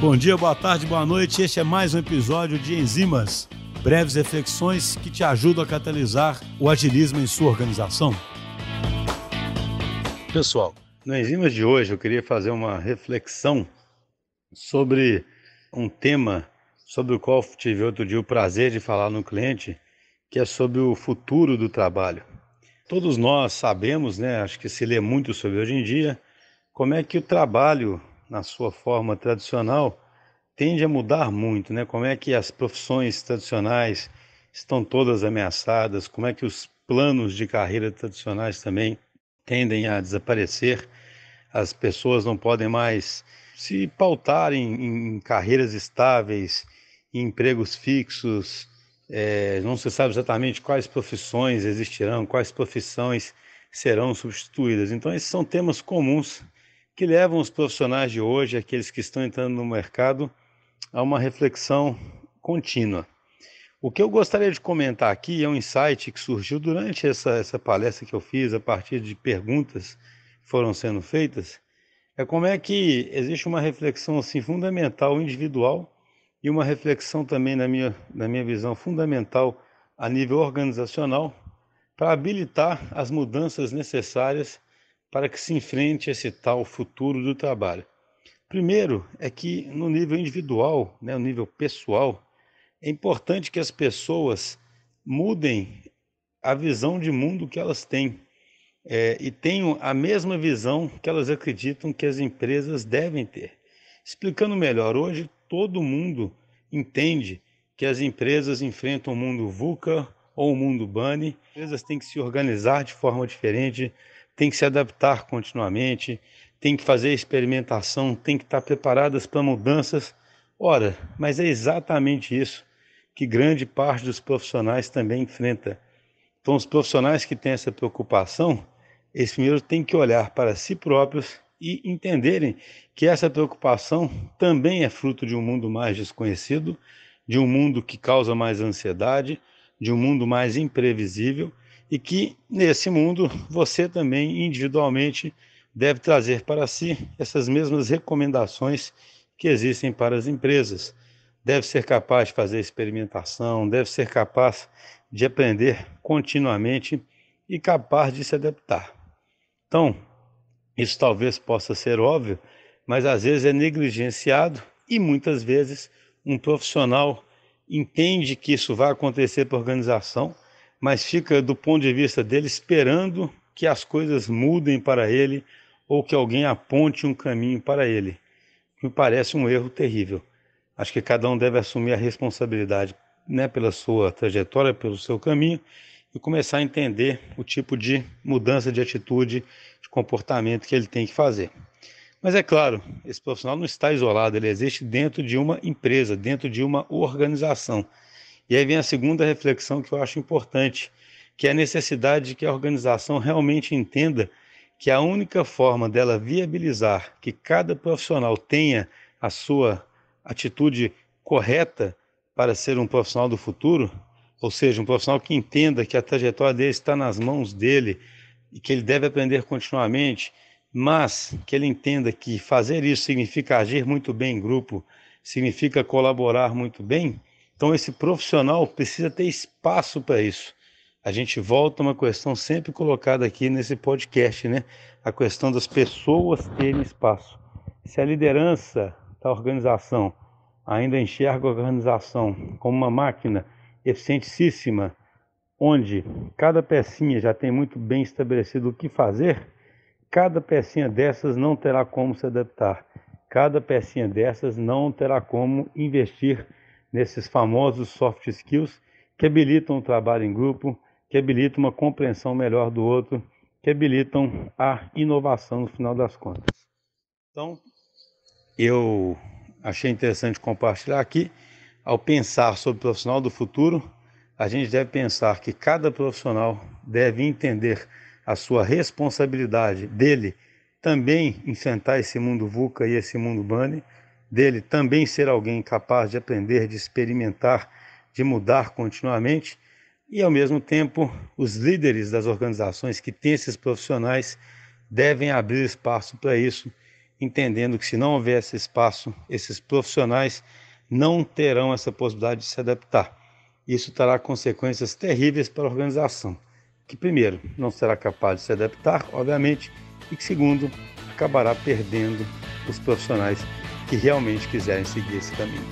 Bom dia, boa tarde, boa noite. Este é mais um episódio de Enzimas, breves reflexões que te ajudam a catalisar o agilismo em sua organização. Pessoal, no Enzimas de hoje eu queria fazer uma reflexão sobre um tema sobre o qual tive outro dia o prazer de falar no cliente, que é sobre o futuro do trabalho. Todos nós sabemos, né, acho que se lê muito sobre hoje em dia, como é que o trabalho na sua forma tradicional, tende a mudar muito, né? Como é que as profissões tradicionais estão todas ameaçadas, como é que os planos de carreira tradicionais também tendem a desaparecer, as pessoas não podem mais se pautar em, em carreiras estáveis, em empregos fixos, é, não se sabe exatamente quais profissões existirão, quais profissões serão substituídas. Então, esses são temas comuns que levam os profissionais de hoje, aqueles que estão entrando no mercado, a uma reflexão contínua. O que eu gostaria de comentar aqui é um insight que surgiu durante essa, essa palestra que eu fiz, a partir de perguntas que foram sendo feitas, é como é que existe uma reflexão assim, fundamental individual e uma reflexão também, na minha, na minha visão, fundamental a nível organizacional para habilitar as mudanças necessárias para que se enfrente esse tal futuro do trabalho. Primeiro é que no nível individual, né, no nível pessoal, é importante que as pessoas mudem a visão de mundo que elas têm é, e tenham a mesma visão que elas acreditam que as empresas devem ter. Explicando melhor, hoje todo mundo entende que as empresas enfrentam o mundo VUCA ou o mundo BANI, as empresas têm que se organizar de forma diferente, tem que se adaptar continuamente, tem que fazer experimentação, tem que estar preparadas para mudanças. Ora, mas é exatamente isso que grande parte dos profissionais também enfrenta. Então, os profissionais que têm essa preocupação, eles primeiro têm que olhar para si próprios e entenderem que essa preocupação também é fruto de um mundo mais desconhecido, de um mundo que causa mais ansiedade, de um mundo mais imprevisível e que nesse mundo você também individualmente deve trazer para si essas mesmas recomendações que existem para as empresas. Deve ser capaz de fazer experimentação, deve ser capaz de aprender continuamente e capaz de se adaptar. Então, isso talvez possa ser óbvio, mas às vezes é negligenciado e muitas vezes um profissional entende que isso vai acontecer para a organização, mas fica do ponto de vista dele esperando que as coisas mudem para ele ou que alguém aponte um caminho para ele. Me parece um erro terrível. Acho que cada um deve assumir a responsabilidade né, pela sua trajetória, pelo seu caminho e começar a entender o tipo de mudança de atitude, de comportamento que ele tem que fazer. Mas é claro, esse profissional não está isolado, ele existe dentro de uma empresa, dentro de uma organização. E aí vem a segunda reflexão que eu acho importante, que é a necessidade de que a organização realmente entenda que a única forma dela viabilizar que cada profissional tenha a sua atitude correta para ser um profissional do futuro, ou seja, um profissional que entenda que a trajetória dele está nas mãos dele e que ele deve aprender continuamente, mas que ele entenda que fazer isso significa agir muito bem em grupo, significa colaborar muito bem, então, esse profissional precisa ter espaço para isso. A gente volta a uma questão sempre colocada aqui nesse podcast, né? A questão das pessoas terem espaço. Se a liderança da organização ainda enxerga a organização como uma máquina eficientíssima, onde cada pecinha já tem muito bem estabelecido o que fazer, cada pecinha dessas não terá como se adaptar. Cada pecinha dessas não terá como investir nesses famosos soft skills que habilitam o trabalho em grupo, que habilitam uma compreensão melhor do outro, que habilitam a inovação no final das contas. Então, eu achei interessante compartilhar aqui. Ao pensar sobre o profissional do futuro, a gente deve pensar que cada profissional deve entender a sua responsabilidade dele também enfrentar esse mundo VUCA e esse mundo BANI, dele também ser alguém capaz de aprender, de experimentar, de mudar continuamente, e ao mesmo tempo os líderes das organizações que têm esses profissionais devem abrir espaço para isso entendendo que se não houver esse espaço, esses profissionais não terão essa possibilidade de se adaptar. Isso terá consequências terríveis para a organização, que primeiro não será capaz de se adaptar, obviamente, e que segundo acabará perdendo os profissionais que realmente quiserem seguir esse caminho.